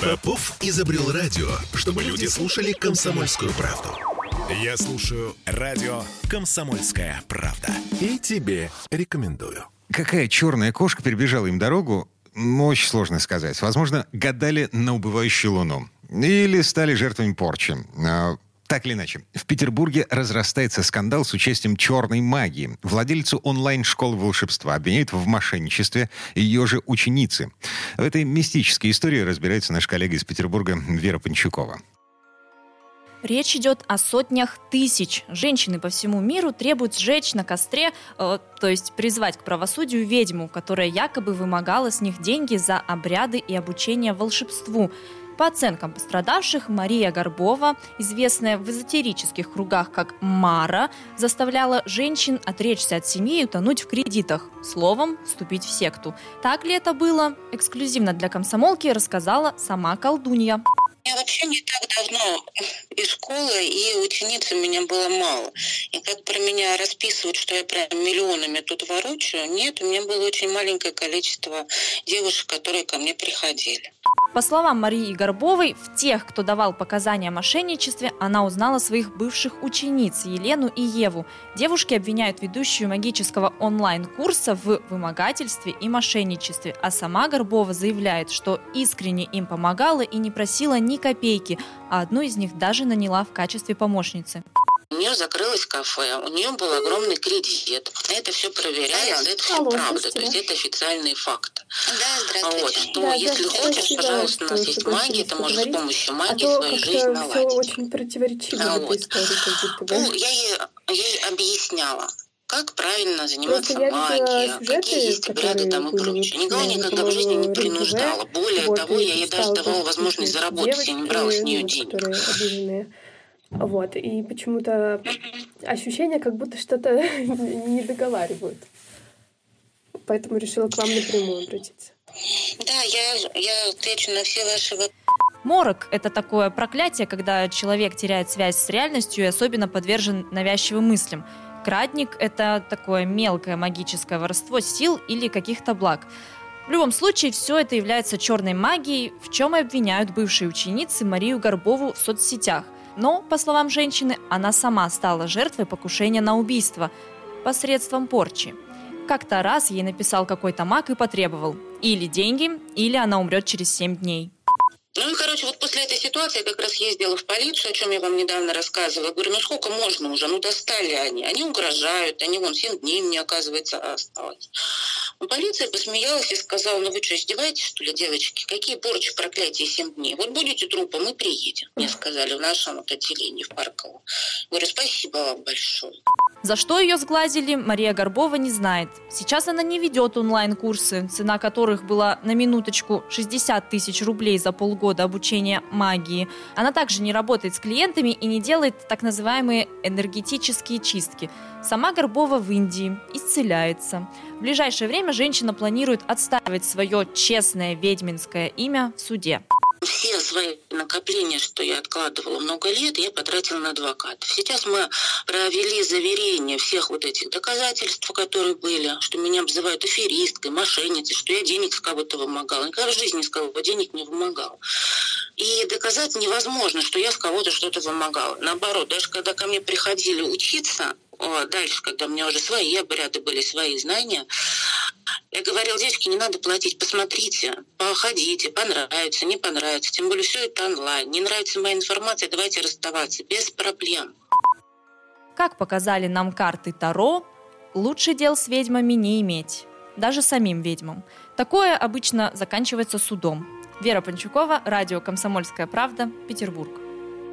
Попов изобрел радио, чтобы люди слушали комсомольскую правду. Я слушаю радио «Комсомольская правда». И тебе рекомендую. Какая черная кошка перебежала им дорогу, очень сложно сказать. Возможно, гадали на убывающую луну. Или стали жертвами порчи. Так или иначе, в Петербурге разрастается скандал с участием черной магии. Владельцу онлайн-школы волшебства обвиняют в мошенничестве ее же ученицы. В этой мистической истории разбирается наш коллега из Петербурга Вера Панчукова. Речь идет о сотнях тысяч. Женщины по всему миру требуют сжечь на костре, э, то есть призвать к правосудию ведьму, которая якобы вымогала с них деньги за обряды и обучение волшебству. По оценкам пострадавших, Мария Горбова, известная в эзотерических кругах как Мара, заставляла женщин отречься от семьи и утонуть в кредитах. Словом, вступить в секту. Так ли это было? Эксклюзивно для комсомолки рассказала сама колдунья. Я вообще не так давно из школы, и учениц у меня было мало. И как про меня расписывают, что я прям миллионами тут ворочаю, нет, у меня было очень маленькое количество девушек, которые ко мне приходили. По словам Марии Горбовой, в тех, кто давал показания о мошенничестве, она узнала своих бывших учениц Елену и Еву. Девушки обвиняют ведущую магического онлайн-курса в вымогательстве и мошенничестве, а сама Горбова заявляет, что искренне им помогала и не просила ни копейки, а одну из них даже наняла в качестве помощницы. У нее закрылось кафе, у нее был огромный кредит. Это все проверяется, это все Алло, правда, то есть это официальные факты. Да, здравствуйте. Вот, что да, если да, хочешь, спасибо, пожалуйста, у нас есть магия, ты можешь с помощью магии а свою жизнь наладить. Все очень противоречиво а, вот. истории, как будто, да? Ну, я ей, я ей объясняла как правильно заниматься магией, какие есть обряды там и прочее. Никого никогда в жизни не принуждала. Более вот, того, я ей даже давала возможность заработать, я не брала с нее денег. Вот, и почему-то ощущение, как будто что-то не договаривают. Поэтому решила к вам напрямую обратиться. Да, я, я отвечу на все ваши вопросы. Морок – это такое проклятие, когда человек теряет связь с реальностью и особенно подвержен навязчивым мыслям. Крадник – это такое мелкое магическое воровство сил или каких-то благ. В любом случае, все это является черной магией, в чем и обвиняют бывшие ученицы Марию Горбову в соцсетях – но, по словам женщины, она сама стала жертвой покушения на убийство посредством порчи. Как-то раз ей написал какой-то маг и потребовал или деньги, или она умрет через 7 дней. Ну и, короче, вот после этой ситуации я как раз ездила в полицию, о чем я вам недавно рассказывала. Говорю, ну сколько можно уже? Ну достали они. Они угрожают, они вон 7 дней мне, оказывается, осталось. Но полиция посмеялась и сказала, ну вы что, издеваетесь, что ли, девочки? Какие порчи, проклятия 7 дней? Вот будете трупом, мы приедем, мне сказали в нашем вот отделении в Парково. Говорю, спасибо вам большое. За что ее сглазили, Мария Горбова не знает. Сейчас она не ведет онлайн-курсы, цена которых была на минуточку 60 тысяч рублей за полгода обучения магии. Она также не работает с клиентами и не делает так называемые энергетические чистки. Сама Горбова в Индии исцеляется. В ближайшее время женщина планирует отстаивать свое честное ведьминское имя в суде. Все свои накопления, что я откладывала много лет, я потратила на адвоката. Сейчас мы провели заверение всех вот этих доказательств, которые были, что меня обзывают аферисткой, мошенницей, что я денег с кого-то вымогала. Никогда в жизни с кого денег не вымогала. И доказать невозможно, что я с кого-то что-то вымогала. Наоборот, даже когда ко мне приходили учиться, дальше, когда у меня уже свои обряды были, свои знания, я говорила, девочки, не надо платить, посмотрите, походите, понравится, не понравится. Тем более все это онлайн. Не нравится моя информация, давайте расставаться, без проблем. Как показали нам карты Таро, лучше дел с ведьмами не иметь. Даже самим ведьмам. Такое обычно заканчивается судом. Вера Панчукова, радио «Комсомольская правда», Петербург.